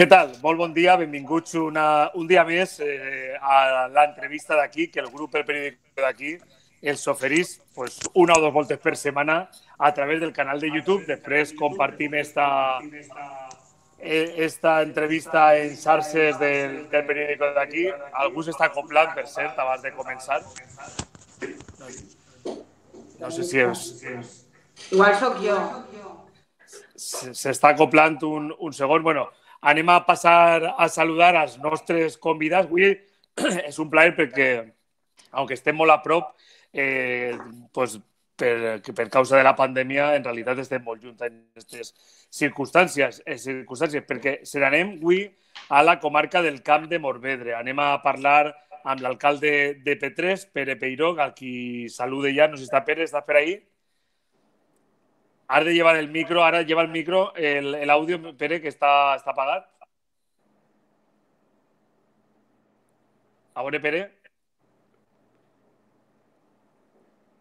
Què tal? Molt bon dia, benvinguts una, un dia més eh, a l'entrevista d'aquí, que el grup El Periódico d'aquí els oferís pues, una o dos voltes per setmana a través del canal de YouTube. Després compartim esta, eh, esta entrevista en xarxes del, del periòdico d'aquí. Algú s'està acoplant, per cert, abans de començar. No sé si és... Igual sóc jo. S'està acoplant un, un segon. Bueno, anem a passar a saludar als nostres convidats. Avui és un plaer perquè, aunque estem molt a prop, eh, pues, per, per causa de la pandèmia, en realitat estem molt junts en aquestes circumstàncies, eh, circumstàncies perquè se n'anem avui a la comarca del Camp de Morvedre. Anem a parlar amb l'alcalde de P3, Pere Peiró, al qui salude ja. No sé si està Pere, ¿estás per ahí? Has de llevar el micro, ara lleva el micro, el, el audio, Pere, que està, està apagat. A veure, Pere.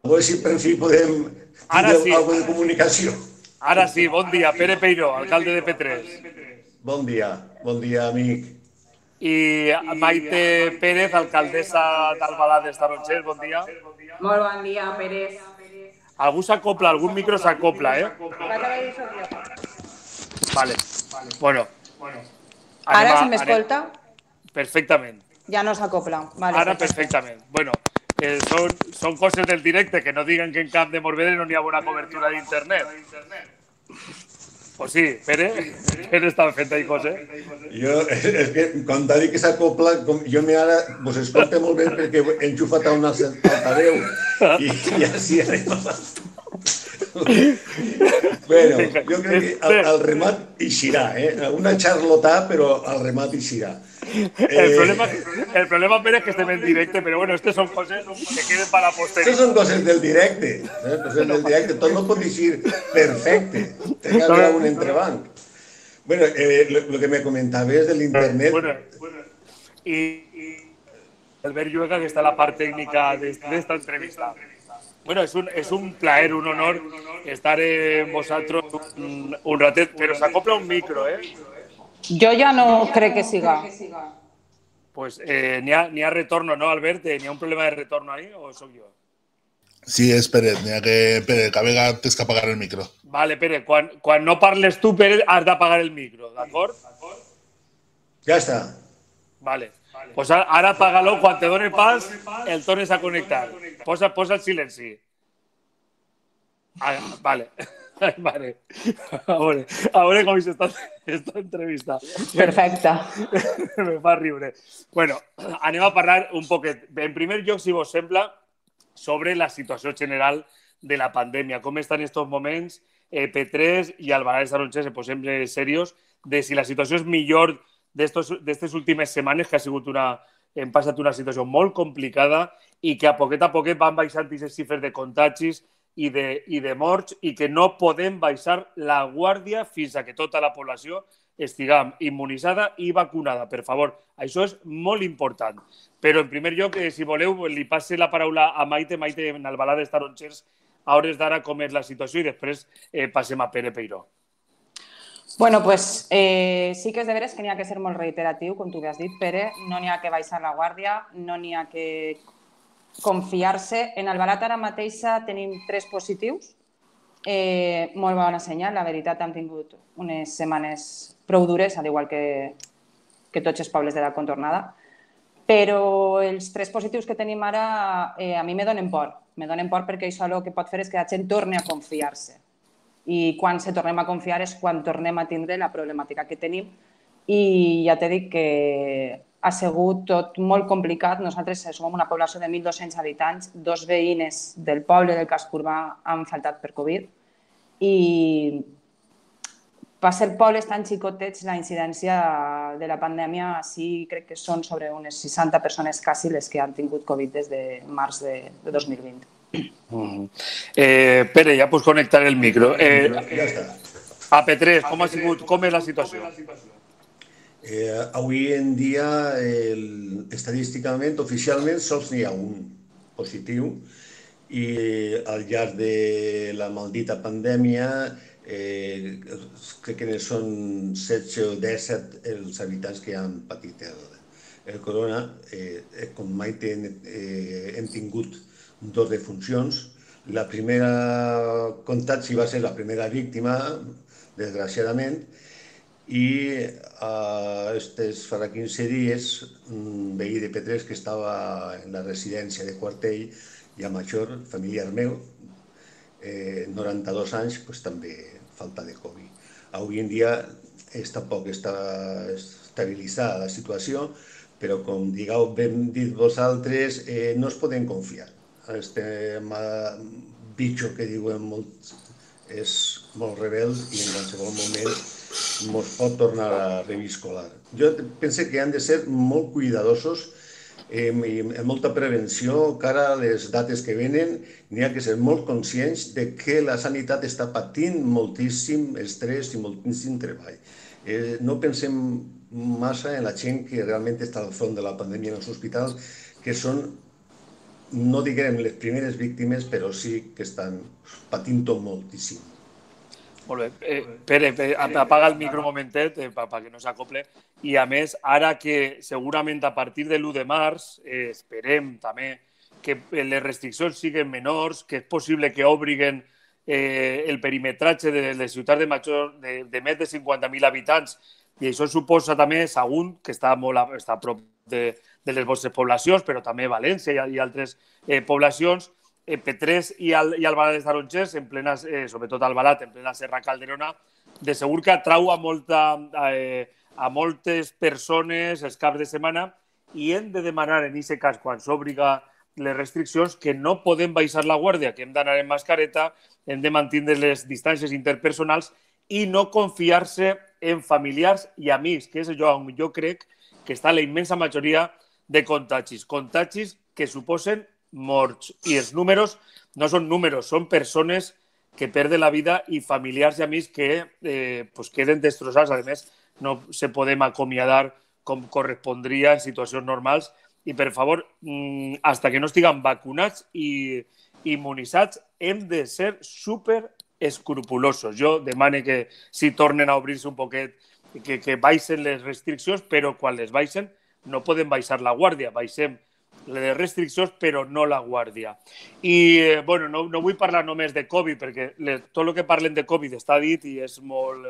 A veure si per fi podem Ara sí. alguna de comunicació. Ara sí, bon dia. Pere Peiró, alcalde de P3. Bon dia, bon dia, amic. I Maite Pérez, alcaldessa d'Albalà dels Tarongers, bon dia. Molt bon dia, Pérez. Algú s'acopla, algun micro s'acopla, eh? Vaig a veure sóc jo. Vale. Bueno. Ara Anem a- si m'escolta, anem- Perfectament. ja no s'acopla. Vale, Ara perfecte. perfectament. Bueno, eh, són, són coses del directe, que no diguen que en Camp de Morvedre no n'hi ha bona cobertura d'internet. Pues sí, Pere, Pere està fent ahí coses. Jo, és que quan t'ha dit que s'acopla, com, jo me ara vos escolta molt bé perquè he enxufat a un altaveu i, i així anem a Bueno, jo crec que el, el remat eixirà, eh? Una xarlotà, però el remat eixirà. El problema, el problema, Pere, es que estem en directe, pero bueno, estas son cosas que queden para la Estas posteridad. són coses del directe, eh? coses del directe. Tot no pot dir perfecte. Té que haver un entrebanc. Bueno, eh, lo, lo que me comentaves de l'internet, Bueno, y, y Albert Lluega, que está en la parte técnica de, de esta entrevista. Bueno, es un, es un placer, un honor estar en vosotros un, un ratet, pero se acopla un micro, ¿eh? Jo ja no crec que siga. Pues eh, ni, ha, ni ha retorno, ¿no, Albert? ¿Ni ha un problema de retorno ahí o soy yo? Sí, és Pérez, n'hi ha que, Pérez, que tens que apagar el micro. Vale, Pere, quan, quan no parles tu, Pere, has d'apagar el micro, d'acord? ja està. Vale. Pues ara, ara apaga-lo, quan te done pas, el tornes a connectar. Posa, posa el silenci. Ah, vale. Vale. A veure, a veure com està esta entrevista. Perfecte. Me fa riure. Bueno, anem a parlar un poquet. En primer lloc, si vos sembla, sobre la situació general de la pandèmia. Com estan estos moments eh, P3 i Albalà de Tarongers, se posem serios, de si la situació és millor d'aquestes últimes setmanes, que ha sigut una, hem passat una situació molt complicada i que a poquet a poquet van baixant aquestes xifres de contagis i de, i de morts i que no podem baixar la guàrdia fins a que tota la població estiguem immunitzada i vacunada. Per favor, això és molt important. Però, en primer lloc, eh, si voleu, li passe la paraula a Maite, Maite en Albalà dels Tarongers, a hores d'ara com és la situació i després eh, passem a Pere Peiró. Bueno, pues eh, sí que és de veres que n'hi ha que ser molt reiteratiu, com tu bé has dit, Pere. No n'hi ha que baixar la guàrdia, no n'hi ha que confiar-se. En Albalat ara mateixa tenim tres positius. Eh, molt bona senyal, la veritat, hem tingut unes setmanes prou dures, al igual que, que tots els pobles de la contornada. Però els tres positius que tenim ara eh, a mi me donen por. Me donen por perquè això el que pot fer és que la gent torni a confiar-se. I quan se tornem a confiar és quan tornem a tindre la problemàtica que tenim. I ja t'he dit que ha sigut tot molt complicat. Nosaltres som una població de 1.200 habitants, dos veïnes del poble del casc urbà han faltat per Covid i per ser pobles tan xicotets, la incidència de la pandèmia sí crec que són sobre unes 60 persones quasi les que han tingut Covid des de març de, de 2020. Mm. Eh, Pere, ja pots connectar el micro. Eh, Ja està. a P3, com, ha sigut, com és la situació? Eh, avui en dia, el, estadísticament, oficialment, sols n'hi ha un positiu i al llarg de la maldita pandèmia eh, crec que són 16 o 17 els habitants que han patit el, el corona. Eh, eh com mai ten, eh, hem tingut dos defuncions. La primera contagi va ser la primera víctima, desgraciadament, i eh, estes farà 15 dies un veí de P3 que estava en la residència de Quartell i a Major, familiar meu, eh, 92 anys, pues, també falta de Covid. Avui en dia és, tampoc està estabilitzada la situació, però com digueu ben dit vosaltres, eh, no es poden confiar. Este bitxo que diuen molt, és molt rebel i en qualsevol moment ens pot tornar a reviscolar. Jo penso que han de ser molt cuidadosos eh, amb molta prevenció cara a les dates que venen, n'hi ha que ser molt conscients de que la sanitat està patint moltíssim estrès i moltíssim treball. Eh, no pensem massa en la gent que realment està al front de la pandèmia en els hospitals, que són, no diguem les primeres víctimes, però sí que estan patint-ho moltíssim. Molt bé. Eh, Pere, Pere, apaga el micro momentet eh, perquè no s'acople. I a més, ara que segurament a partir de l'1 de març eh, esperem també que les restriccions siguin menors, que és possible que obriguen eh, el perimetratge de les ciutats de, major, de, de més de 50.000 habitants i això suposa també Sagunt, que està, molt està a prop de, de les vostres poblacions, però també València i, i altres eh, poblacions, eh, P3 i el, i el Balat de Tarongers, en plena, eh, sobretot al Balat, en plena Serra Calderona, de segur que atrau a, molta, eh, a moltes persones els caps de setmana i hem de demanar en aquest cas, quan s'obliga les restriccions, que no podem baixar la guàrdia, que hem d'anar en mascareta, hem de mantenir les distàncies interpersonals i no confiar-se en familiars i amics, que és allò on jo crec que està la immensa majoria contagis. Contagis que suposen morts. I els números no són números, són persones que perden la vida i familiars i amics que eh, pues queden destrossats. A no se podem acomiadar com correspondria en situacions normals. I, per favor, mm, hasta que no estiguem vacunats i immunitzats, hem de ser super escrupulosos. Jo demane que si tornen a obrir-se un poquet, que, que baixen les restriccions, però quan les no podem baixar la guàrdia, baixem les restriccions, però no la guàrdia. I, eh, bueno, no, no vull parlar només de Covid, perquè le, tot el que parlen de Covid està dit i és molt...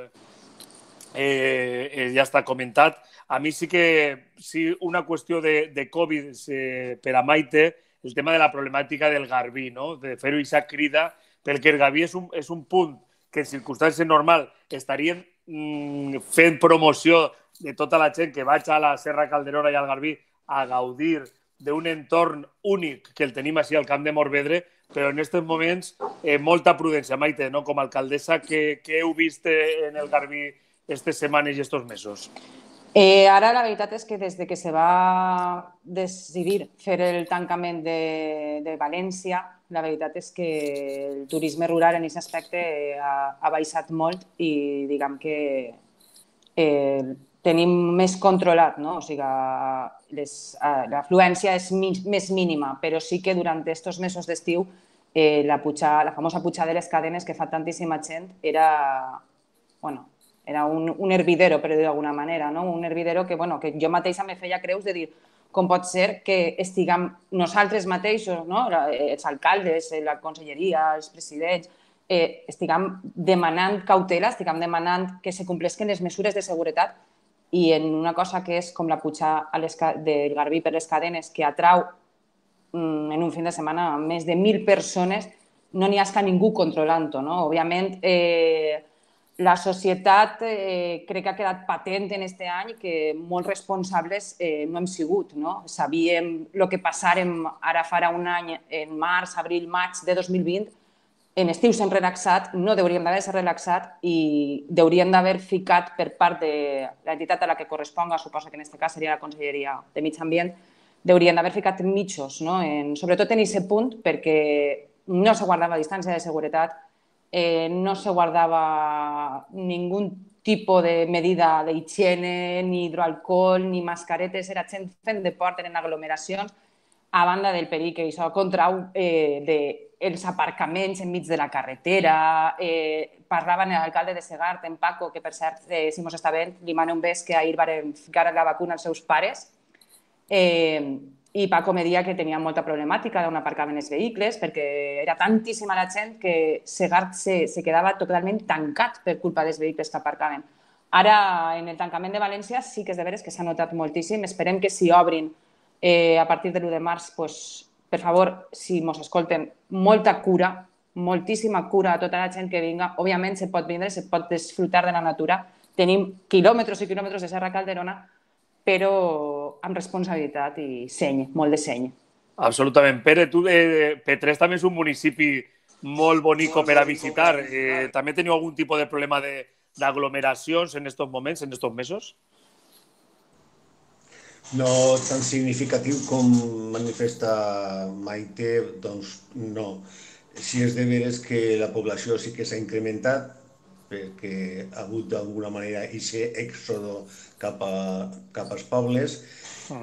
Eh, eh, ja està comentat. A mi sí que, sí, una qüestió de, de Covid eh, per a Maite, el tema de la problemàtica del Garbí, no? de fer-ho i crida, perquè el Garbí és un, és un punt que en circumstàncies normal estarien mm, fent promoció de tota la gent que vaig a la Serra Calderona i al Garbí a gaudir d'un entorn únic que el tenim així al Camp de Morvedre, però en aquests moments eh, molta prudència. Maite, no? com a alcaldessa, què, què heu vist en el Garbí aquestes setmanes i aquests mesos? Eh, ara la veritat és que des de que se va decidir fer el tancament de, de València, la veritat és que el turisme rural en aquest aspecte ha, ha baixat molt i diguem que eh, tenim més controlat, no? o sigui, eh, l'afluència és mi, més mínima, però sí que durant aquests mesos d'estiu eh, la, puja, la famosa puja de les cadenes que fa tantíssima gent era, bueno, era un, un hervidero, per dir d'alguna manera, no? un hervidero que, bueno, que jo mateixa me feia creus de dir com pot ser que estiguem nosaltres mateixos, no? els alcaldes, la conselleria, els presidents, eh, estiguem demanant cautela, estiguem demanant que se complesquen les mesures de seguretat i en una cosa que és com la puja a les, del Garbí per les cadenes que atrau mm, en un fin de setmana més de mil persones, no n'hi ha que ningú controlant-ho. No? Òbviament, eh, la societat eh, crec que ha quedat patent en aquest any que molts responsables eh, no hem sigut. No? Sabíem el que passarem ara farà un any, en març, abril, maig de 2020, en estiu s'hem relaxat, no hauríem d'haver-se relaxat i hauríem d'haver ficat per part de l'entitat a la que corresponga, suposo que en aquest cas seria la Conselleria de Mig Ambient, haurien d'haver ficat mitjos, no? en, sobretot en aquest punt, perquè no se guardava distància de seguretat, eh, no se guardava ningú tipus de medida d'higiene, ni hidroalcohol, ni mascaretes, era gent fent deport en aglomeracions, a banda del perill que això contrau eh, de els aparcaments enmig de la carretera, eh, parlaven l'alcalde de Segart, en Paco, que per cert, eh, si mos està bé, li mana un bes que ahir van ficar la vacuna als seus pares, eh, i Paco me dia que tenia molta problemàtica d'on aparcaven els vehicles perquè era tantíssima la gent que Segart se, se quedava totalment tancat per culpa dels vehicles que aparcaven. Ara, en el tancament de València sí que és de veres que s'ha notat moltíssim. Esperem que si obrin eh, a partir de l'1 de març, pues, per favor, si ens escolten, molta cura, moltíssima cura a tota la gent que vinga. Òbviament se pot vindre, se pot disfrutar de la natura. Tenim quilòmetres i quilòmetres de Serra Calderona, però amb responsabilitat i seny, molt de seny. Absolutament. Pere, tu, eh, Petrés també és un municipi molt bonico per a visitar. Eh, també teniu algun tipus de problema de, d'aglomeracions en estos moments, en estos mesos? No tan significatiu com manifesta Maite, doncs no. Si és de veres que la població sí que s'ha incrementat, perquè ha hagut d'alguna manera aquest èxodo cap, a, cap als pobles,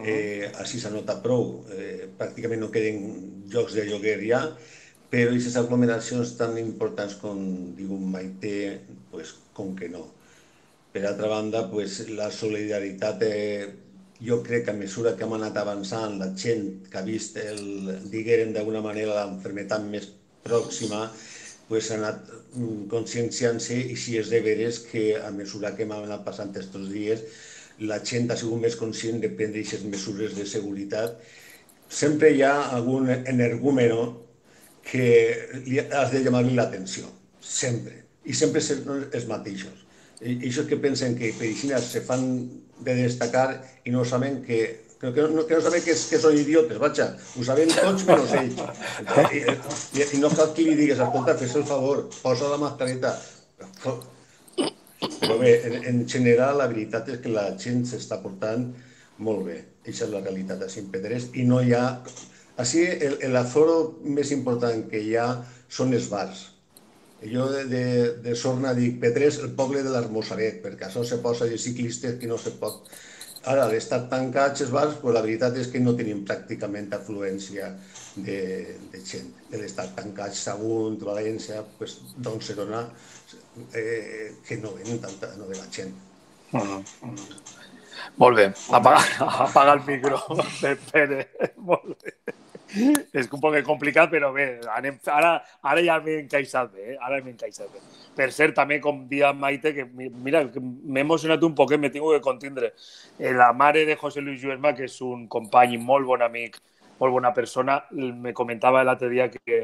eh, així s'ha notat prou. Eh, pràcticament no queden llocs de lloguer ja, però aquestes aglomeracions tan importants com diu Maite, pues, com que no. Per altra banda, pues, la solidaritat, eh, jo crec que a mesura que hem anat avançant, la gent que ha vist, el, diguem d'alguna manera, l'enfermetat més pròxima, pues, ha anat mm, conscienciant-se i si és de veres que a mesura que hem anat passant aquests dies, la gent ha sigut més conscient de prendre aquestes mesures de seguretat. Sempre hi ha algun energúmeno que li has de llamar-li l'atenció, sempre i sempre són els mateixos. I això que pensen que per Ixines se fan de destacar i no saben que que, que, no, que no saben que, que són idiotes, vaja, ho saben tots menys ells. I, i, i no cal que li digues, escolta, fes el favor, posa la mascareta. Però bé, en, en general, la veritat és que la gent s'està portant molt bé. Aquesta és la realitat a Sant Pedrés i no hi ha... Així, l'aforo més important que hi ha són els bars jo de, de, de Sorna dic P3, el poble de l'Hermosaret, perquè això se posa de ciclistes que no se pot... Ara, l'estat tancats els bars, pues la veritat és que no tenim pràcticament afluència de, de gent. De l'estat tancats, Sagunt, València, pues, doncs se dona eh, que no ven tanta, no ve la gent. Uh -huh. Molt bé, apaga, apaga el micro, Pere. Molt bé. és un poc complicat, però bé, anem, ara, ara ja m'he encaixat bé, eh? ara m'he encaixat bé. Per cert, també, com dia Maite, que mira, m'he emocionat un poc, m'he tingut que contindre. Eh, la mare de José Luis Lluesma, que és un company molt bon amic, molt bona persona, me comentava l'altre dia que,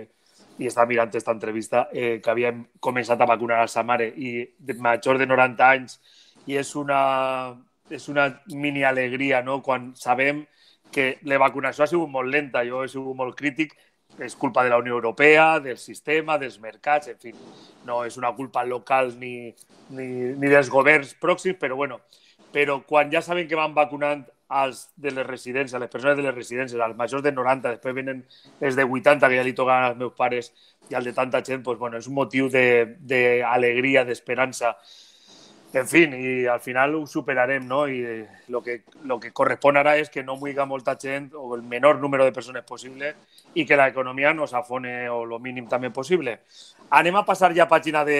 i estava mirant aquesta entrevista, eh, que havíem començat a vacunar a sa mare i de major de 90 anys i és una, és una mini alegria, no?, quan sabem que la vacunació ha sigut molt lenta, jo he sigut molt crític, és culpa de la Unió Europea, del sistema, dels mercats, en fi, no és una culpa local ni, ni, ni dels governs pròxims, però bueno, però quan ja saben que van vacunant als de les residències, les persones de les residències, als majors de 90, després venen els de 80, que ja li toquen als meus pares, i al de tanta gent, doncs, bueno, és un motiu d'alegria, de, d'esperança. En fi, i al final ho superarem, no? I el que, lo que correspon ara és que no muiga molta gent o el menor número de persones possible i que l'economia no s'afone o el mínim també possible. Anem a passar ja a pàgina de,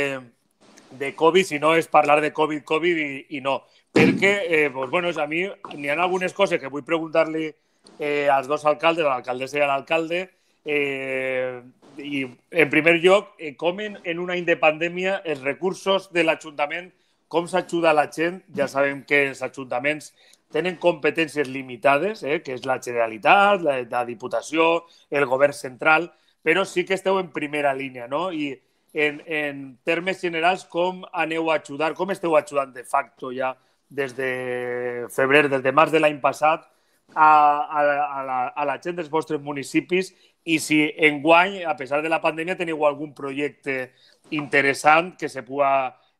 de Covid, si no és parlar de Covid, Covid i, i no. Perquè, eh, pues, bueno, a mi n'hi ha algunes coses que vull preguntar-li eh, als dos alcaldes, a l'alcaldessa i a l'alcalde, eh, i en primer lloc, eh, com en, en una indepandèmia els recursos de l'Ajuntament com s'ajuda la gent? Ja sabem que els ajuntaments tenen competències limitades, eh, que és la Generalitat, la, la Diputació, el govern central, però sí que esteu en primera línia, no? I en, en termes generals, com aneu a ajudar, com esteu ajudant de facto ja des de febrer, des de març de l'any passat, a, a, a, la, a la gent dels vostres municipis i si enguany, a pesar de la pandèmia, teniu algun projecte interessant que se pugui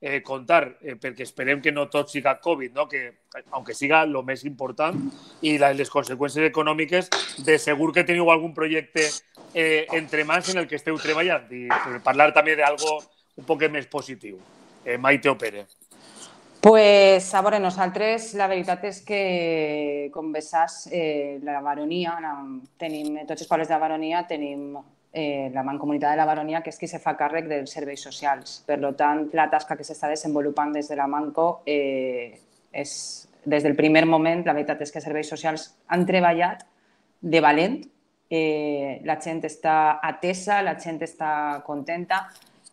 eh, contar, eh, perquè esperem que no tot siga Covid, no? que, aunque siga el més important, i les conseqüències econòmiques, de segur que teniu algun projecte eh, entre mans en el que esteu treballant i parlar també d'algo un poc més positiu. Eh, Maite o Pere. Pues, a veure, nosaltres la veritat és que, com bé saps, eh, la baronia, la, tenim, tots els pobles de la baronia tenim eh, la Mancomunitat de la Baronia, que és qui se fa càrrec dels serveis socials. Per tant, la tasca que s'està desenvolupant des de la Manco eh, és, des del primer moment, la veritat és que serveis socials han treballat de valent, eh, la gent està atesa, la gent està contenta.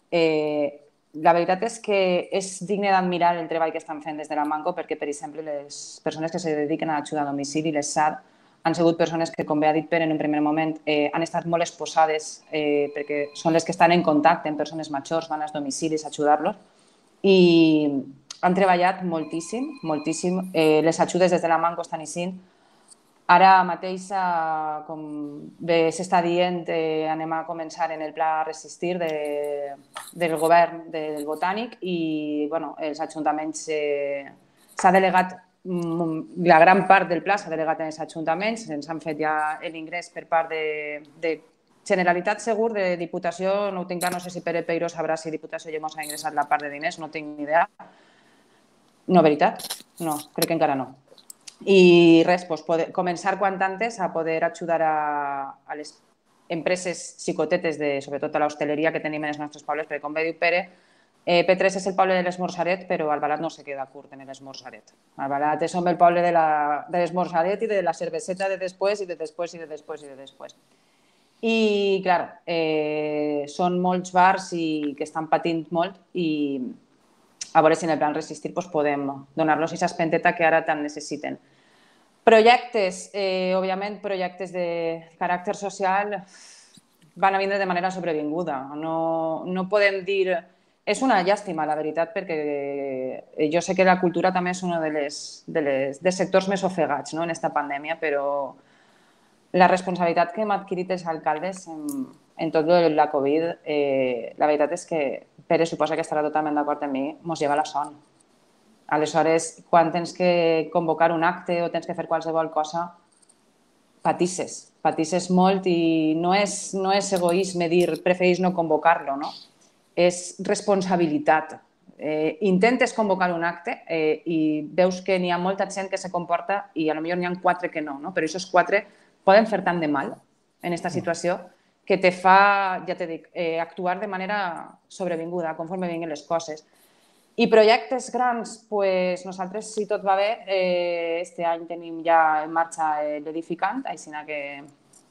Eh, la veritat és que és digne d'admirar el treball que estan fent des de la Manco perquè, per exemple, les persones que se dediquen a l'ajuda a domicili, les SAD, han sigut persones que, com bé ha dit Pere en un primer moment, eh, han estat molt exposades eh, perquè són les que estan en contacte amb persones majors, van als domicilis a ajudar-los i han treballat moltíssim, moltíssim. Eh, les ajudes des de la Manco estan eixint. Ara mateix, eh, com bé s'està dient, eh, anem a començar en el pla Resistir de, del govern del Botànic i bueno, els ajuntaments eh, s'ha delegat la gran part del pla s'ha delegat en els ajuntaments, ens han fet ja l'ingrés per part de, de Generalitat segur, de Diputació, no ho tinc clar, no sé si Pere Peiro sabrà si Diputació ja ha ingressat la part de diners, no tinc ni idea. No, veritat? No, crec que encara no. I res, doncs, poder, començar quant antes a poder ajudar a, a les empreses xicotetes, de, sobretot a l'hostaleria que tenim en els nostres pobles, perquè com bé diu Pere, Eh, P3 és el poble de l'Esmorzaret, però Albalat no se queda curt en l'Esmorzaret. Albalat és el poble de l'Esmorzaret i de la cerveseta de després i de després i de després i de després. I, clar, eh, són molts bars i que estan patint molt i a veure si en el plan resistir doncs, podem donar-los aquesta espenteta que ara tant necessiten. Projectes, eh, òbviament, projectes de caràcter social van a vindre de manera sobrevinguda. No, no podem dir és una llàstima, la veritat, perquè eh, jo sé que la cultura també és un de les, de sectors més ofegats no? en aquesta pandèmia, però la responsabilitat que hem adquirit els alcaldes en, en tot la Covid, eh, la veritat és que Pere suposa que estarà totalment d'acord amb mi, mos lleva la son. Aleshores, quan tens que convocar un acte o tens que fer qualsevol cosa, patisses, patisses molt i no és, no és egoisme dir preferís no convocar-lo, no? És responsabilitat. Eh, intentes convocar un acte eh, i veus que n'hi ha molta gent que se comporta i a lo millor n'hi ha quatre que no, no? però aquests quatre poden fer tant de mal en aquesta situació que te fa, ja te dic, eh, actuar de manera sobrevinguda, conforme vinguin les coses. I projectes grans, pues, nosaltres, si tot va bé, eh, este any tenim ja en marxa l'edificant, així que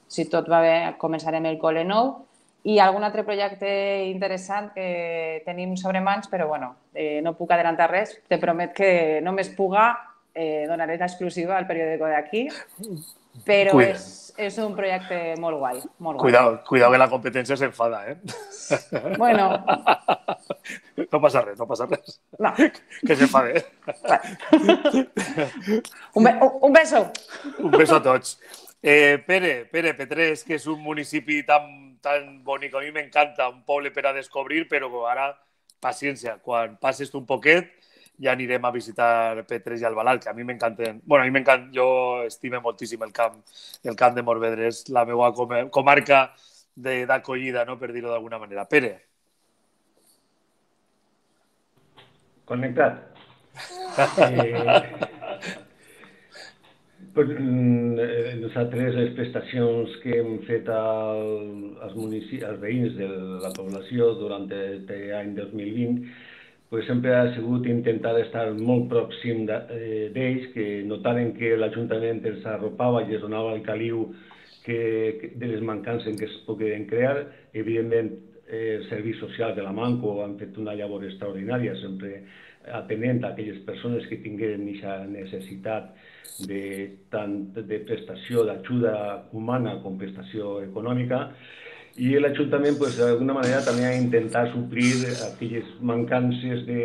si tot va bé començarem el col·le nou i algun altre projecte interessant que tenim sobre mans, però bueno, eh, no puc adelantar res. Te promet que només puga eh, donaré l'exclusiva al periòdico d'aquí, però Cuida. és, és un projecte molt guai. Molt guai. Cuidado, cuidado que la competència s'enfada, eh? Bueno. No passa res, no passa res. No. Que s'enfade. Un, be un beso. Un beso a tots. Eh, Pere, Pere, Petrés, que és un municipi tan, tan bonic, a mi m'encanta, un poble per a descobrir, però ara, paciència, quan passes un poquet ja anirem a visitar Petrés i Albalat, que a mi m'encanten. bueno, a mi m'encanta, jo estime moltíssim el camp, el camp de Morvedre, és la meva comarca d'acollida, no? per dir-ho d'alguna manera. Pere. Connectat. eh, nosaltres les prestacions que hem fet al, als, municipis, als veïns de la població durant aquest any 2020 pues sempre ha sigut intentar estar molt pròxim eh, d'ells, que notaren que l'Ajuntament els arropava i els donava el caliu que, que, de les mancances que es pogueren crear. Evidentment, eh, els serveis socials de la Manco han fet una llavor extraordinària, sempre atenent a aquelles persones que tingueren aquesta necessitat de, tant de prestació d'ajuda humana com prestació econòmica. I l'Ajuntament pues, d'alguna manera també ha intentat suplir aquelles mancances de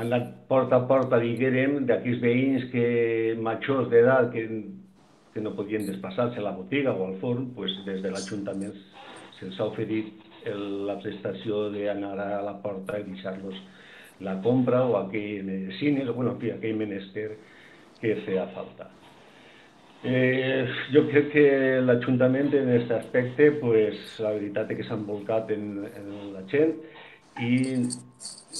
anat porta a porta, diguérem, d'aquells veïns que majors d'edat que, que no podien desplaçar-se a la botiga o al forn, pues, des de l'Ajuntament se'ls ha oferit el, la prestació d'anar a la porta i deixar-los la compra o aquell medicines, o bueno, en fi, aquell menester que feia falta. Eh, jo crec que l'Ajuntament en aquest aspecte, pues, la veritat és que s'ha envolcat en, en la gent i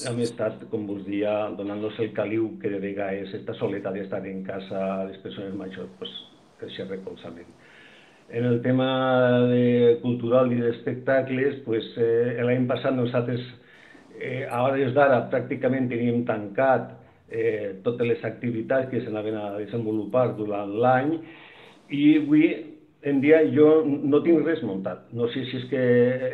hem estat, com vos dia, donant-nos el caliu que de vegades aquesta soledat d'estar en casa a les persones majors, pues, aquest recolzament. en el tema de cultural i d'espectacles, pues, eh, l'any passat nosaltres, eh, a hores d'ara, pràcticament teníem tancat eh, totes les activitats que s'anaven a desenvolupar durant l'any i avui en dia jo no tinc res muntat. No sé si és que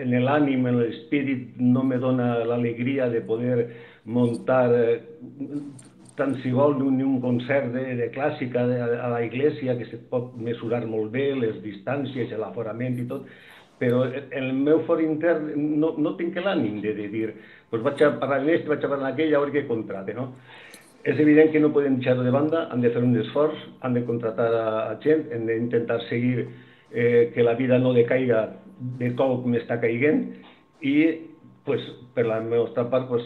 en l'ànim, en l'espírit, no me dona l'alegria de poder muntar eh, tant si vol ni un concert de, de clàssica de, a la iglesia que se pot mesurar molt bé, les distàncies, l'aforament i tot, però en el meu for intern no, no tinc l'ànim de, de dir pues vaig a parlar en aquest, vaig a parlar en aquell, a veure què contrate, no? És evident que no podem deixar-ho de banda, han de fer un esforç, han de contratar a, gent, hem d'intentar seguir eh, que la vida no decaiga de col com està caiguent i pues, per la nostra part pues,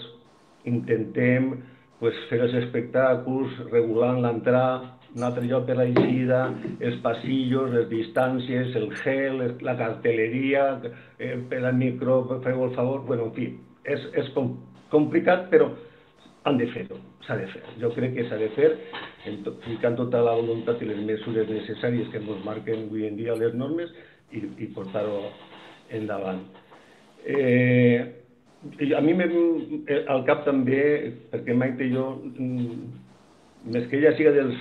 intentem pues, fer els espectacles, regulant l'entrada, un altre lloc per l'eixida, els passillos, les distàncies, el gel, la cartelleria, eh, per al micro, feu el favor, bueno, en fi, és, és com, complicat, però han de fer-ho, s'ha de fer. Jo crec que s'ha de fer, tot, ficant tota la voluntat i les mesures necessàries que ens marquen avui en dia les normes i, i portar-ho endavant. Eh, a mi eh, al cap també, perquè Maite i jo, mm, més que ella siga del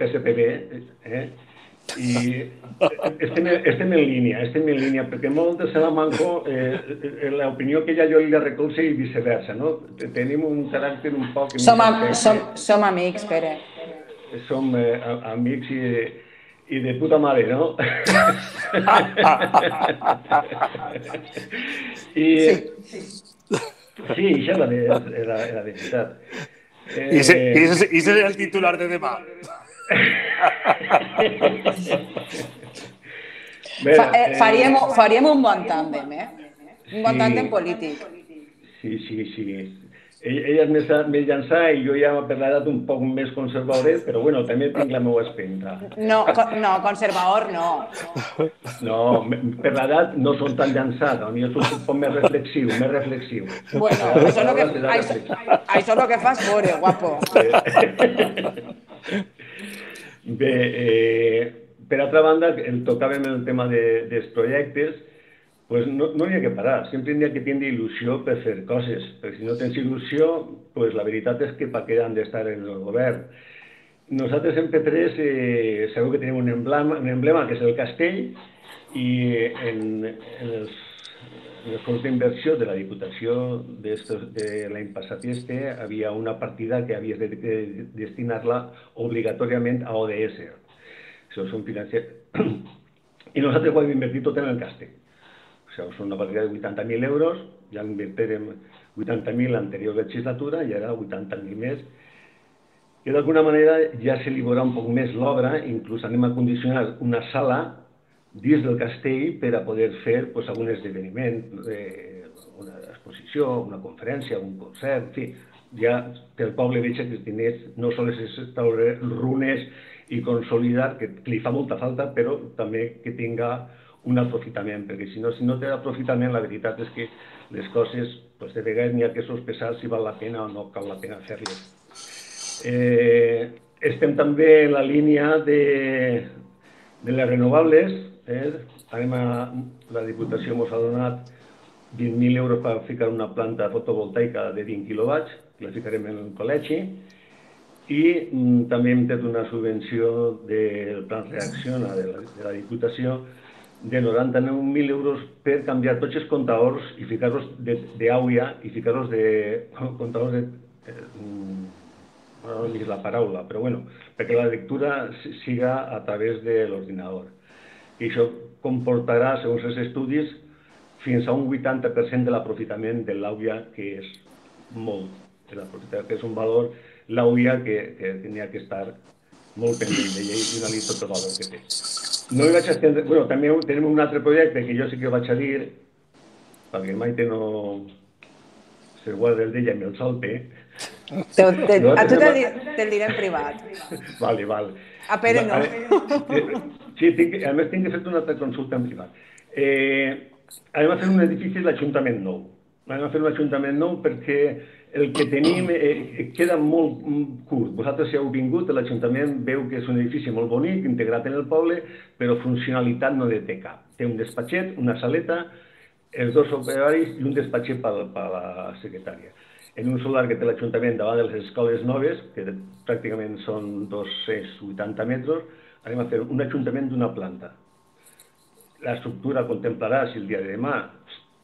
PSPB, eh, i estem, estem en línia, estem en línia, perquè molt de Salamanco, eh, eh l'opinió que ella jo li recolza i viceversa, no? Tenim un caràcter un poc... Som, am, som, som amics, Pere. Som eh, amics i, i de puta mare, no? I, sí. Sí, això era, era, era veritat. Eh... I ese, i ese, i ese és el titular de demà. Fa, eh, faríem, faríem un bon tàndem, eh? Un bon sí, tàndem polític. Sí, sí, sí ella és més, més llançà i jo ja per l'edat un poc més conservador, però bueno, també tinc la meva espenta. No, no, conservador no. No, per l'edat no són tan llançat, a mi és un poc més reflexiu, més reflexiu. Bueno, això és el que, això, això el que fas fora, guapo. Bé, eh, per altra banda, tocàvem el tema de, dels projectes, pues no, no hi ha que parar, sempre hi ha que tindre il·lusió per fer coses, perquè si no tens il·lusió, pues la veritat és que per què han d'estar en el govern. Nosaltres en P3 eh, segur que tenim un emblema, un emblema que és el castell i en, en els, els fons d'inversió de la Diputació de, de l'any passat este havia una partida que havies de, de destinar-la obligatòriament a ODS. Això són finances... I nosaltres ho hem invertit tot en el castell o sigui, són una partida de 80.000 euros, ja invertirem 80.000 l'anterior legislatura i ara 80.000 més. I d'alguna manera ja se li veurà un poc més l'obra, inclús anem a condicionar una sala dins del castell per a poder fer pues, algun esdeveniment, eh, una exposició, una conferència, un concert, en fi, ja que el poble veig que els diners no sols és establir runes i consolidar, que li fa molta falta, però també que tinga un aprofitament, perquè si no, si no té aprofitament, la veritat és que les coses, doncs de vegades n'hi ha que sospesar si val la pena o no cal la pena fer-les. Eh, estem també en la línia de, de les renovables. Eh? Anem a, la Diputació ens ha donat 20.000 euros per ficar una planta fotovoltaica de 20 quilowatts, que la ficarem en el col·legi, i mm, també hem tret una subvenció del Plan Reacciona de la, de la Diputació de 99.000 euros per canviar tots els comptadors i ficar-los d'àuia i ficar-los de comptadors de... Eh, no és la paraula, però bueno, perquè la lectura siga a través de l'ordinador. I això comportarà, segons els estudis, fins a un 80% de l'aprofitament de l'àuia, que és molt, que és un valor, l'àuia que, que tenia que estar molt pendent d'ella i donar-li tot el valor que té. No hi vaig estendre... Bueno, també tenim un altre projecte que jo sí que vaig a dir, perquè Maite no se guarda el d'ella i me'l salte. Te, te, no, a tu te'l te diré en privat. Vale, val. A Pere no. Sí, tinc, a més tinc que fer una altra consulta en privat. Eh, anem a fer un edifici l'Ajuntament nou. Anem a fer un ajuntament nou perquè el que tenim eh, queda molt curt. Vosaltres, si heu vingut, l'Ajuntament veu que és un edifici molt bonic, integrat en el poble, però funcionalitat no té cap. Té un despatxet, una saleta, els dos operaris i un despatxet per, per la secretària. En un solar que té l'Ajuntament davant de les escoles noves, que pràcticament són 280 metres, anem a fer un ajuntament d'una planta. L'estructura contemplarà, si el dia de demà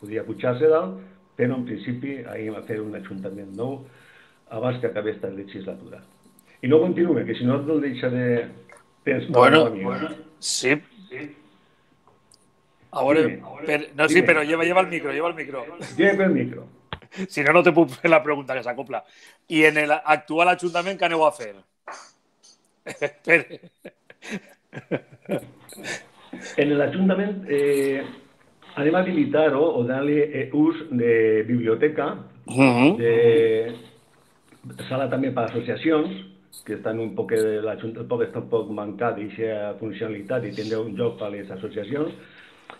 podria pujar-se dalt, però en principi anem a fer un ajuntament nou abans que acabi aquesta legislatura. I no continuï, que si no no deixa de temps bueno, bueno, sí. sí. Ahora, dime, pero, no, sí, pero lleva, lleva el micro, lleva el micro. Lleva el micro. Si no, no te puedo hacer la pregunta que se acopla. ¿Y en el actual ayuntamiento qué aneu a hacer? en el ayuntamiento eh, anem a habilitar o, o dar-li eh, ús de biblioteca, uh -huh. de sala també per associacions, que estan un poc, el poc està un poc mancat d'aquesta funcionalitat i tindrà un joc per a les associacions,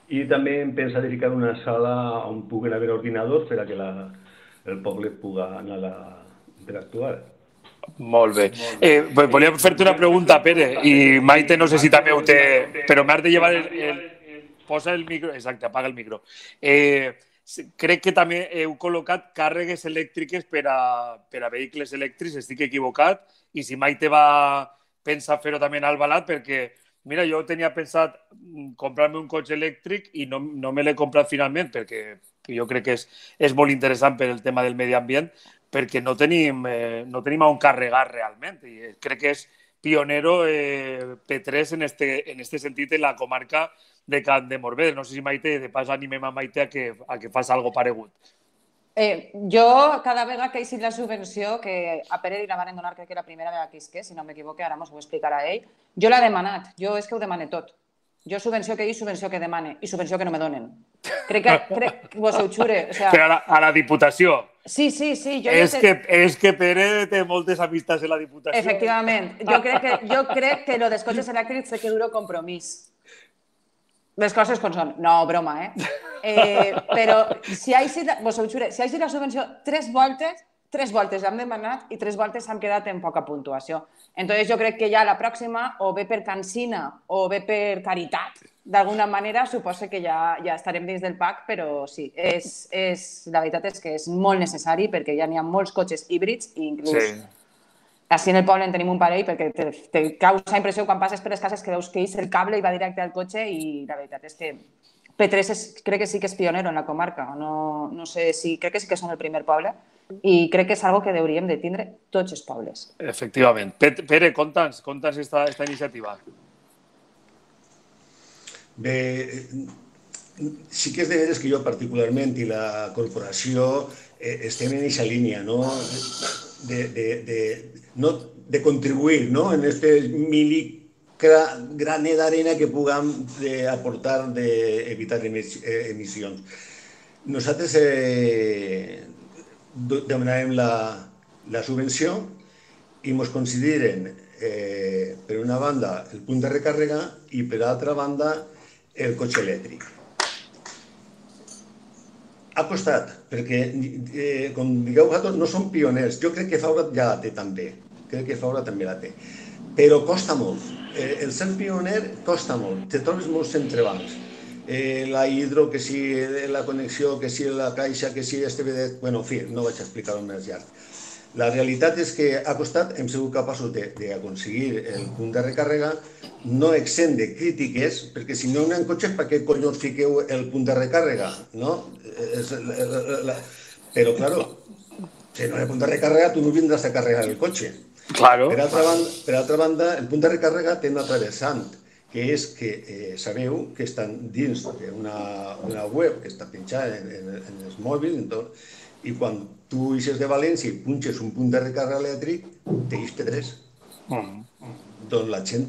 i també em pensa dedicar una sala on puguen haver ordinadors per a que la, el poble pugui anar a interactuar. Molt bé. Eh, volia fer-te una pregunta, Pere, i Maite no sé si també ho té, però m'has de llevar el, el, posa el micro, exacte, apaga el micro. Eh, crec que també heu col·locat càrregues elèctriques per a, per a vehicles elèctrics, estic equivocat, i si mai te va pensar fer-ho també en Albalat, perquè, mira, jo tenia pensat comprar-me un cotxe elèctric i no, no me l'he comprat finalment, perquè jo crec que és, és molt interessant per el tema del medi ambient, perquè no tenim, eh, no tenim on carregar realment. I crec que és pionero eh, P3 en este, en este sentit en la comarca de Can de Morvedre. No sé si Maite, de pas animem a Maite a que, a que fas algo paregut. Eh, jo, cada vegada que he la subvenció, que a Pere li la van donar, crec que la primera vegada que isque, si no m'equivoque, ara mos ho explicarà ell, jo l'he demanat, jo és que ho demane tot. Jo subvenció que hi, subvenció que demane, i subvenció que no me donen. Crec que, crec, vos ho xure. O sea, Però a la, a la Diputació. Sí, sí, sí. Jo és, que, és que Pere té moltes amistats en la Diputació. Efectivament. Jo crec que, jo crec que lo dels cotxes elèctrics sé que duro compromís les coses com són. No, broma, eh? eh però si hagi, vos ho jure, si hagi la subvenció tres voltes, tres voltes hem demanat i tres voltes s'han quedat en poca puntuació. Entonces jo crec que ja la pròxima, o bé per cansina o bé per caritat, d'alguna manera suposa que ja, ja estarem dins del PAC, però sí, és, és, la veritat és que és molt necessari perquè ja n'hi ha molts cotxes híbrids i inclús sí així en el poble en tenim un parell perquè te, te causa impressió quan passes per les cases que veus que és el cable i va directe al cotxe i la veritat és que P3 és, crec que sí que és pionero en la comarca. No, no sé si... Crec que sí que són el primer poble i crec que és algo que hauríem de tindre tots els pobles. Efectivament. Pere, conta'ns, conta'ns esta, esta iniciativa. Bé, sí que és de veres que jo particularment i la corporació eh, estem en aquesta línia, no? De, de, de, no, de contribuir ¿no? en este miligranet d'arena que puguem de aportar d'evitar de eh, emissions. Nosaltres eh, demanarem la, la subvenció i ens consideren, eh, per una banda, el punt de recàrrega i per altra banda, el cotxe elèctric. Ha costat, perquè, eh, com digueu vosaltres, no som pioners. Jo crec que Faura ja la té també crec que Faura també la té. Però costa molt. Eh, el ser pioner costa molt. Te trobes molts entrebancs. Eh, la hidro, que si la connexió, que si la caixa, que si este vedet... Bueno, en fi, no vaig explicar-ho més llarg. La realitat és que ha costat, hem sigut capaços d'aconseguir el punt de recàrrega, no exent de crítiques, perquè si no hi ha cotxes, per què collons fiqueu el punt de recàrrega? No? És, la, la, la... Però, claro, si no hi ha punt de recàrrega, tu no vindràs a carregar el cotxe. Claro. Per altra, banda, per altra banda, el punt de recàrrega té una travessant, que és que eh, sabeu que estan dins d'una una web que està penjada en, en, en els mòbils en tot, i quan tu eixes de València i punxes un punt de recàrrega elèctric, tens P3. Mm. Doncs la gent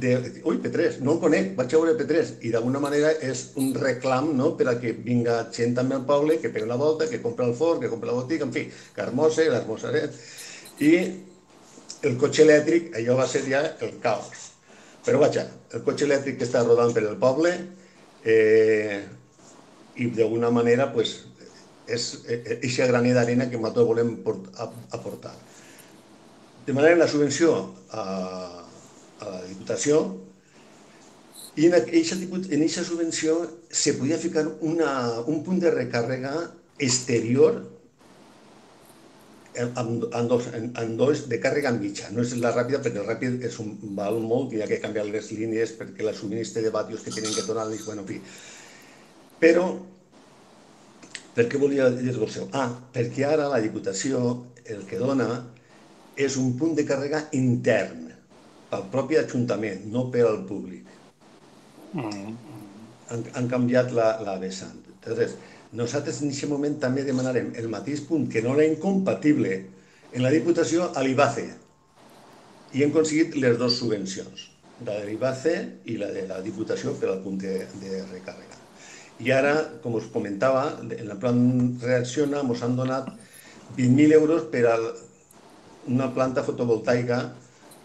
de, ui, P3, no el conec, vaig a veure P3, i d'alguna manera és un reclam no? per a que vinga gent també al poble, que pega la volta, que compra el forn, que compra la botiga, en fi, que armose, l'armosaret, i el cotxe elèctric, allò va ser ja el caos. Però vaja, el cotxe elèctric que està rodant per el poble eh, i d'alguna manera pues, és aquesta graner d'arena que nosaltres volem aportar. Demanarem la subvenció a, a la Diputació i en aquesta subvenció se podia ficar una, un punt de recàrrega exterior amb, amb, dos, amb dos de càrrega mitja. No és la ràpida perquè el ràpid és un, val molt hi ha que canviar les línies perquè la subministre de vatios que tenen que donar bueno, en fi. Però, per què volia dir-vos això? Ah, perquè ara la Diputació el que dona és un punt de càrrega intern pel propi Ajuntament, no per al públic. Mm. Han, han canviat la, la vessant. Entonces, nosaltres en aquest moment també demanarem el mateix punt que no era incompatible en la Diputació a l'IBACE i hem aconseguit les dues subvencions, la de l'IBACE i la de la Diputació per al punt de, de recàrrega. I ara, com us comentava, en el plan Reacciona ens han donat 20.000 euros per a una planta fotovoltaica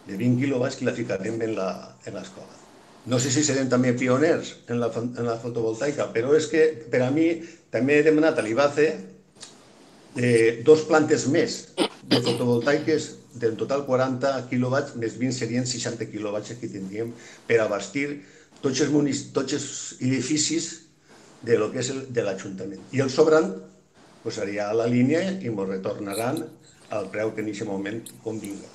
de 20 quilowatts que la ficarem en l'escola. No sé si serem també pioners en la, en la fotovoltaica, però és que per a mi també he demanat a l'IBACE eh, dos plantes més de fotovoltaiques del total 40 quilowatts, més 20 serien 60 quilowatts que tindríem per abastir tots els, tots els edificis de lo que és el, de l'Ajuntament. I el sobrant pues, seria a la línia i ens retornaran al preu que en aquest moment convinga.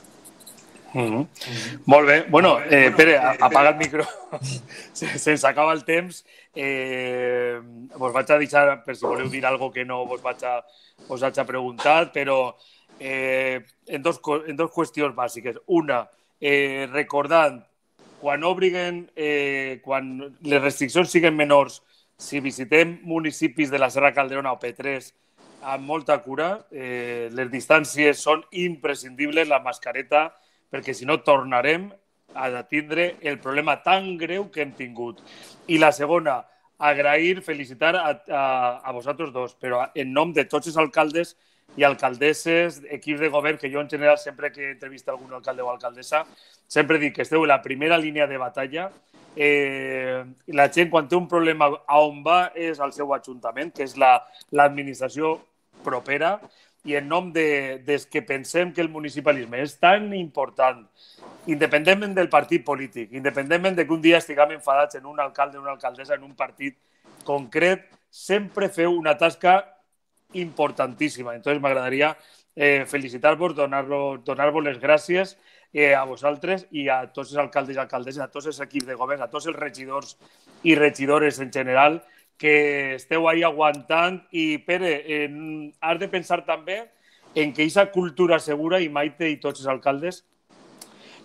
Mm -hmm. Mm -hmm. Molt bé. Bueno, eh, Pere, apaga el micro. Se'ns acaba el temps. Eh, vos vaig a deixar, per si voleu dir alguna que no vos vaig a, vos vaig a preguntar, però eh, en, dos, en dos qüestions bàsiques. Una, eh, recordant, quan obriguen, eh, quan les restriccions siguin menors, si visitem municipis de la Serra Calderona o P3 amb molta cura, eh, les distàncies són imprescindibles, la mascareta, perquè si no tornarem a tindre el problema tan greu que hem tingut. I la segona, agrair, felicitar a, a, a vosaltres dos, però en nom de tots els alcaldes i alcaldesses, equips de govern, que jo en general sempre que entrevista algun alcalde o alcaldessa, sempre dic que esteu en la primera línia de batalla. Eh, la gent, quan té un problema, a on va és al seu ajuntament, que és l'administració la, propera, i en nom de, des que pensem que el municipalisme és tan important, independentment del partit polític, independentment de que un dia estiguem enfadats en un alcalde o una alcaldessa en un partit concret, sempre feu una tasca importantíssima. Entonces m'agradaria eh, felicitar-vos, donar-vos donar les gràcies eh, a vosaltres i a tots els alcaldes i alcaldesses, a tots els equips de govern, a tots els regidors i regidores en general, que esteu ahí aguantant i, Pere, en, has de pensar també en que aquesta cultura segura, i Maite i tots els alcaldes,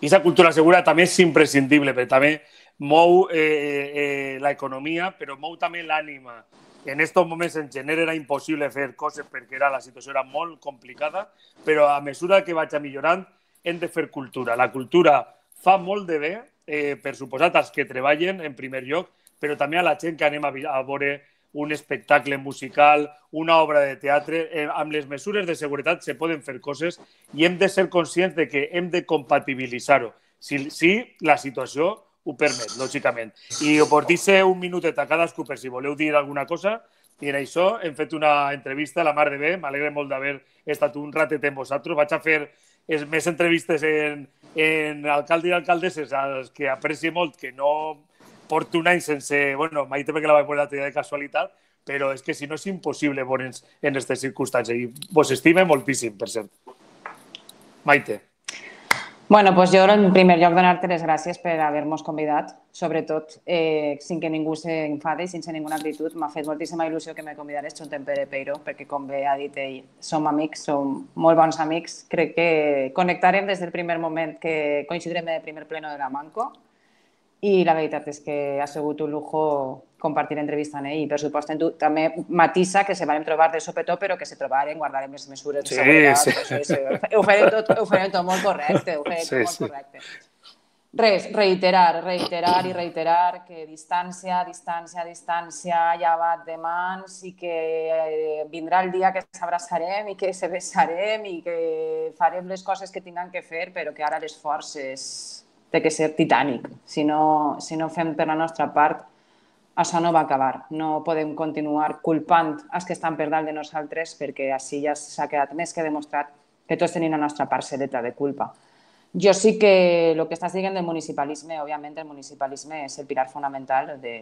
aquesta cultura segura també és imprescindible, perquè també mou eh, eh, l'economia, però mou també l'ànima. En aquests moments en gener era impossible fer coses perquè era, la situació era molt complicada, però a mesura que vaig millorant hem de fer cultura. La cultura fa molt de bé, eh, per suposat, als que treballen en primer lloc, però també a la gent que anem a, a veure un espectacle musical, una obra de teatre, eh, amb les mesures de seguretat se poden fer coses i hem de ser conscients de que hem de compatibilitzar-ho, si, si la situació ho permet, lògicament. I dir un minutet a cadascú per si voleu dir alguna cosa, i en això hem fet una entrevista a la Mar de Bé, m'alegre molt d'haver estat un ratet amb vosaltres. Vaig a fer es, més entrevistes en, en alcalde i alcaldesses als que aprecio molt, que no porto un any sense... Bueno, Maite perquè la vaig veure l'altre dia de casualitat, però és que si no és impossible veure'ns en aquestes circumstàncies. I vos estime moltíssim, per cert. Maite. Bueno, pues jo en primer lloc donar-te les gràcies per haver-nos convidat, sobretot eh, sin que ningú s'enfade i sense ninguna actitud. M'ha fet moltíssima il·lusió que me convidares junt amb Pere Peiro, perquè com bé ha dit ell, som amics, som molt bons amics. Crec que connectarem des del primer moment que coincidirem en el primer pleno de la Manco i la veritat és que ha sigut un lujo compartir entrevista amb ell i per supost tu també matissa que se van trobar de sopetó però que se trobaren, guardarem les mesures de seguretat. Sí, sí. sí, sí. Ho, farem tot, ho farem tot molt correcte, ho farem sí, tot molt sí. correcte. Res, reiterar, reiterar i reiterar que distància, distància, distància, llevat de mans i que eh, vindrà el dia que s'abraçarem i que se besarem i que farem les coses que tinguem que fer, però que ara l'esforç és, té que ser titànic. Si no, si no fem per la nostra part, això no va acabar. No podem continuar culpant els que estan per dalt de nosaltres perquè així ja s'ha quedat més que demostrat que tots tenim la nostra parcel·leta de culpa. Jo sí que el que estàs dient del municipalisme, òbviament el municipalisme és el pilar fonamental de,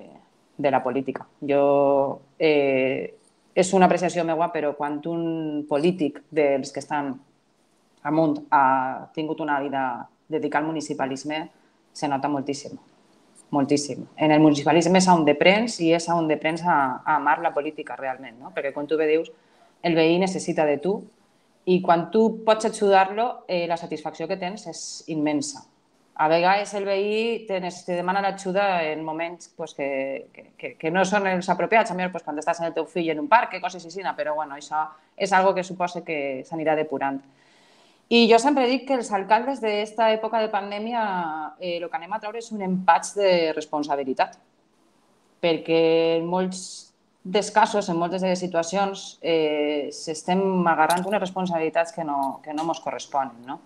de la política. Jo, eh, és una apreciació meva, però quan un polític dels que estan amunt ha tingut una vida dedicada al municipalisme, se nota moltíssim moltíssim. En el municipalisme és on deprens i és on deprens a, a amar la política realment, no? perquè com tu bé dius, el veí necessita de tu i quan tu pots ajudar-lo, eh, la satisfacció que tens és immensa. A vegades el veí te, te demana l'ajuda en moments pues, que, que, que no són els apropiats, a millor pues, quan estàs en el teu fill en un parc, coses així, però bueno, això és algo que suposa que s'anirà depurant. I jo sempre dic que els alcaldes d'esta època de pandèmia eh, el que anem a treure és un empatx de responsabilitat. Perquè en molts dels casos, en moltes de les situacions, eh, s'estem agarrant unes responsabilitats que no, que no ens corresponen. No?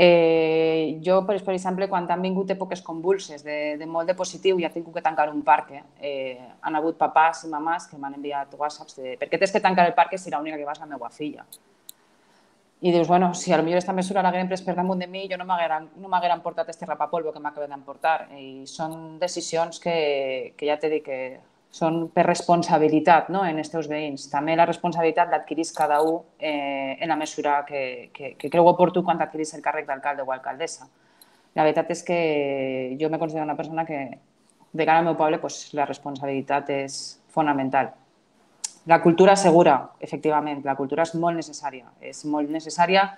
Eh, jo, per, per exemple, quan han vingut èpoques convulses de, de molt de positiu i ha tingut que tancar un parc, eh, han hagut papàs i mamàs que m'han enviat whatsapps de per què tens que tancar el parc si l'única que vas la meva filla? I dius, bueno, si potser aquesta mesura l'hagueren pres per damunt de mi, jo no m'hagueren no portat este rapapolvo que m'acaben d'emportar. I són decisions que, que ja t'he dit que són per responsabilitat no? en els teus veïns. També la responsabilitat l'adquirís cada un eh, en la mesura que, que, que creu oportú quan adquirís el càrrec d'alcalde o alcaldessa. La veritat és que jo me considero una persona que, de cara al meu poble, pues, la responsabilitat és fonamental. La cultura segura, efectivament, la cultura és molt necessària. És molt necessària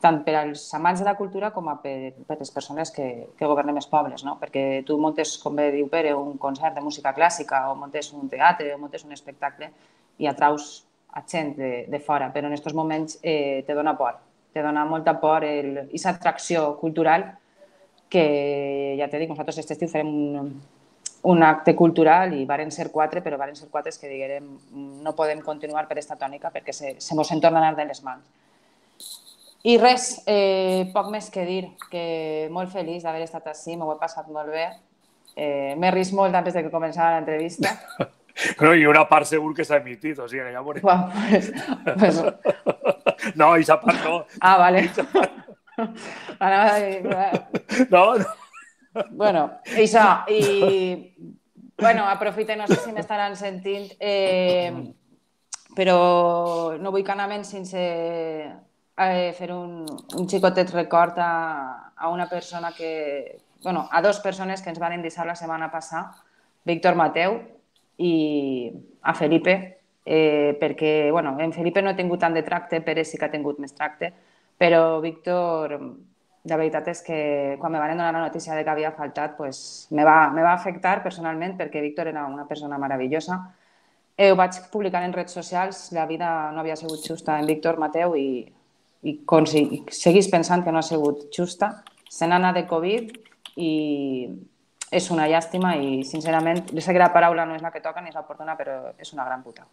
tant per als amants de la cultura com per, per les persones que, que governem els pobles, no? perquè tu montes, com bé diu Pere, un concert de música clàssica o montes un teatre o montes un espectacle i atraus a gent de, de fora, però en aquests moments eh, te dona por, te dona molta por aquesta atracció cultural que, ja t'he dit, nosaltres aquest estiu farem un, un acte cultural i varen ser quatre, però varen ser quatre que diguem no podem continuar per aquesta tònica perquè se, se mos en torna a anar de les mans. I res, eh, poc més que dir, que molt feliç d'haver estat així, m'ho he passat molt bé. Eh, M'he risc molt antes de que començara l'entrevista. Però hi una part segur que s'ha emitit, o sigui, ja veurem. Bueno, pues, pues... No, i part no. Ah, vale. Anava a dir... No, no. Bueno, això, i bueno, aprofite, no sé si m'estaran sentint, eh, però no vull que anàvem sense eh, fer un, un xicotet record a, a una persona que, bueno, a dos persones que ens van deixar la setmana passada, Víctor Mateu i a Felipe, eh, perquè, bueno, en Felipe no he tingut tant de tracte, Pere sí que ha tingut més tracte, però Víctor la veritat és que quan me van donar la notícia de que havia faltat, pues, me, va, me va afectar personalment perquè Víctor era una persona meravellosa. Eh, ho vaig publicar en redes socials, la vida no havia sigut justa en Víctor Mateu i, i, i seguís pensant que no ha sigut justa. Se n'ha de Covid i és una llàstima i, sincerament, sé que la paraula no és la que toca ni és l'oportuna, però és una gran puta.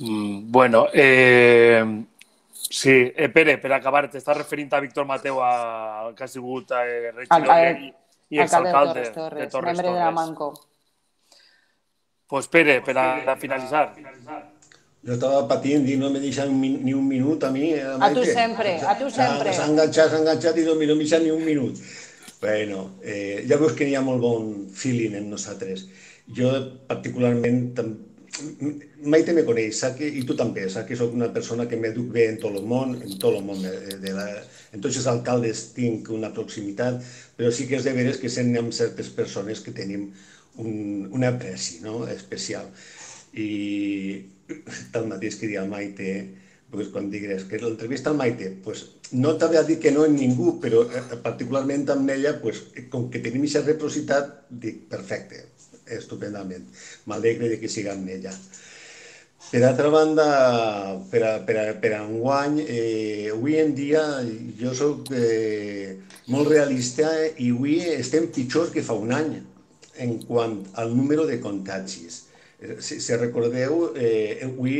Mm, bueno, eh, Sí, eh, Pere, per acabar, t'estàs referint a Víctor Mateu, a, que ha sigut eh, regidor i, i exalcalde de Torres, Torres, de Torres. Membre de la Manco. Pues Pere, per a, a finalitzar. Jo estava patint i no me deixa ni un minut a mi. A, a tu sempre, a tu sempre. S'ha enganxat, s'ha enganxat i no, me deixa ni un minut. Bueno, eh, ja veus que hi ha molt bon feeling en nosaltres. Jo particularment Maite me coneix, sap que, i tu també, sap que sóc una persona que m'educ bé en tot el món, en tot el món, de, de la, en tots els alcaldes tinc una proximitat, però sí que és de veres que sent amb certes persones que tenim un, un apreci no? especial. I tal mateix que dia Maite, pues, quan digues que l'entrevista al Maite, pues, no t'havia dit que no en ningú, però eh, particularment amb ella, pues, com que tenim aquesta reciprocitat, dic, perfecte, estupendament. M'alegre que siga amb ella. Per altra banda, per a, per a, per a enguany, eh, avui en dia jo sóc eh, molt realista i avui estem pitjor que fa un any en quant al número de contagis. Si, si recordeu, eh, avui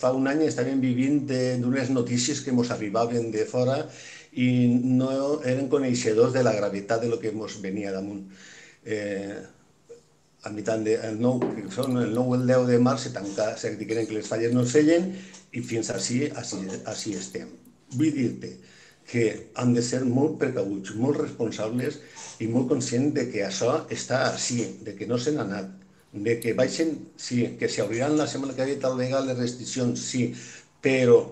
fa un any estàvem vivint d'unes notícies que ens arribaven de fora i no eren coneixedors de la gravetat de lo que ens venia damunt. Eh, a mitjan de, el 9, que són el 9 o el 10 de març se tanca, se diuen que les falles no es feien i fins així, així, així estem. Vull dir-te que han de ser molt precabuts, molt responsables i molt conscients de que això està així, de que no se n'ha anat, de que baixen, sí, que s'obriran la setmana que ve tal vegada les restriccions, sí, però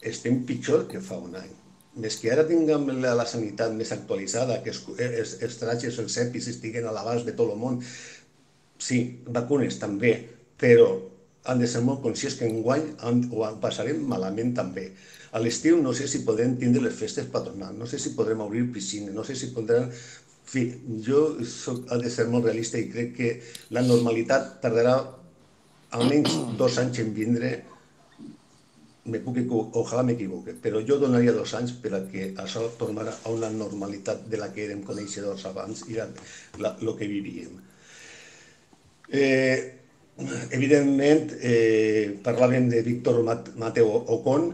estem pitjor que fa un any. Més que ara tinguem la, la sanitat més actualitzada, que els, els, els trajes, els EPIs estiguen a l'abast de tot el món, sí, vacunes també, però han de ser molt conscients que enguany ho passarem malament també. A l'estiu no sé si podrem tindre les festes patronals, no sé si podrem obrir piscines, no sé si podrem... En fi, jo soc, ha de ser molt realista i crec que la normalitat tardarà almenys dos anys en vindre me puc ojalà m'equivoque, però jo donaria dos anys per a que això tornara a una normalitat de la que érem coneixedors abans i el que vivíem. Eh, evidentment, eh, parlàvem de Víctor Mateo Ocon.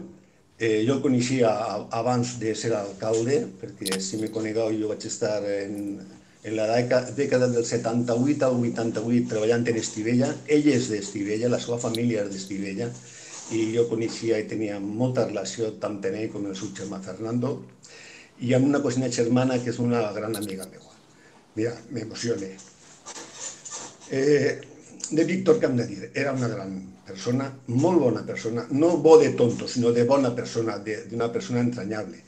Eh, jo el coneixia abans de ser alcalde, perquè si me conegueu jo vaig estar en, en la dècada del 78 al 88 treballant en Estivella. Ell és d'Estivella, la seva família és d'Estivella, i jo coneixia i tenia molta relació tant amb ell com el seu germà Fernando, i amb una cosina germana que és una gran amiga meva. Mira, m'emocioné. Eh, de Víctor, dir? Era una gran persona, molt bona persona, no bo de tonto, sinó de bona persona, d'una persona entranyable.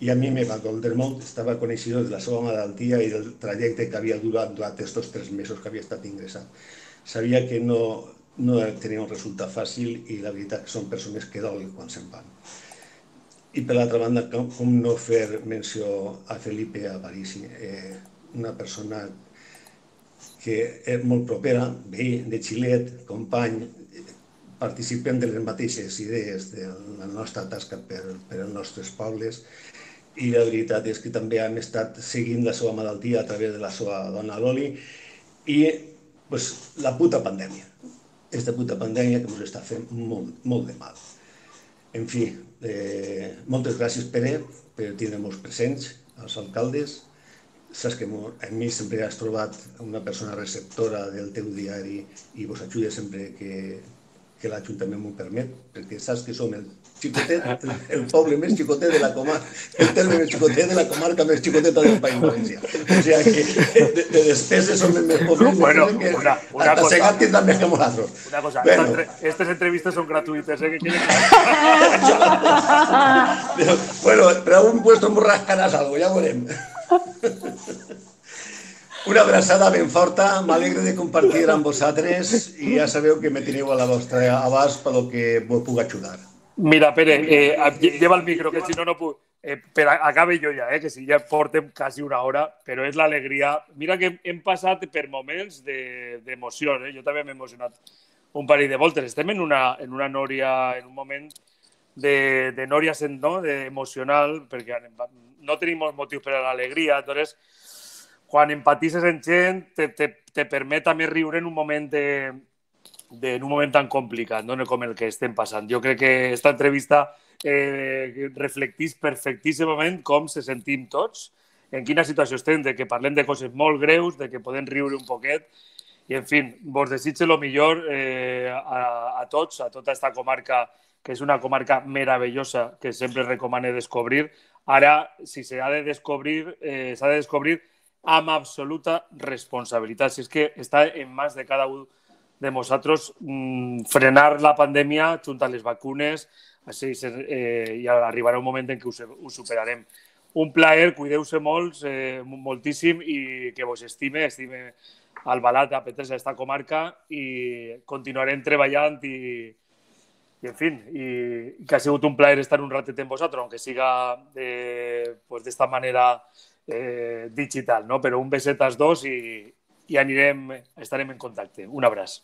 I a mi me va doldre molt, estava coneixido de la seva malaltia i del trajecte que havia durat durant aquests tres mesos que havia estat ingressat. Sabia que no, no tenia un resultat fàcil i la veritat que són persones que dolen quan se'n van. I per l'altra banda, com, com no fer menció a Felipe Aparici, eh, una persona que és molt propera, veí de Xilet, company, participem de les mateixes idees de la nostra tasca per, per als nostres pobles i la veritat és que també hem estat seguint la seva malaltia a través de la seva dona Loli i pues, la puta pandèmia, aquesta puta pandèmia que ens està fent molt, molt de mal. En fi, eh, moltes gràcies Pere per tindre-nos presents, als alcaldes, saps que a mi sempre has trobat una persona receptora del teu diari i vos ajuda sempre que, que l'Ajuntament m'ho permet, perquè saps que som el xicotet, el, el poble més xicotet de la comarca, el terme més xicotet de la comarca més xicoteta del País Valencià. O sigui que de, de despeses som els més pobres. Bueno, que una, una hasta cosa, Segat tindrà més que nosaltres. Una cosa, bueno. estas entrevistas son gratuitas, ¿eh? Que bueno, pero a un puesto me rascaràs algo, ja veurem. Una abraçada ben forta, m'alegre de compartir amb vosaltres i ja sabeu que me teniu a la vostra abast per lo que vos puc ajudar. Mira, Pere, eh, lleva el micro, que si no, no puc... Eh, però acabe jo ja, eh, que si ja portem quasi una hora, però és l'alegria. Mira que hem passat per moments d'emoció, de, eh? jo també m'he emocionat un parell de voltes. Estem en una, en una nòria, en un moment de, de nòria no? de emocional, perquè no tenim molts motius per a l'alegria. Entonces, quan empatises en gent, te, te, te permet també riure en un moment de, de, en un moment tan complicat no? com el que estem passant. Jo crec que aquesta entrevista eh, reflectís perfectíssimament com se sentim tots, en quina situació estem, de que parlem de coses molt greus, de que podem riure un poquet, i en fi, vos desitge el millor eh, a, a tots, a tota aquesta comarca, que és una comarca meravellosa que sempre recomane descobrir, Ara, si s'ha de descobrir, eh, s'ha de descobrir amb absoluta responsabilitat. Si és que està en mans de cada un de nosaltres mm, frenar la pandèmia junt a les vacunes així, eh, i arribarà un moment en què ho, ho superarem. Un plaer, cuideu-se molts, eh, moltíssim i que vos estime, estime al Balat, a Petres, a esta comarca i continuarem treballant i, i en fi, i, que ha sigut un plaer estar un ratet amb vosaltres, aunque siga de, pues, d'esta manera eh, digital, no? però un beset als dos i, i anirem, estarem en contacte. Un abraç.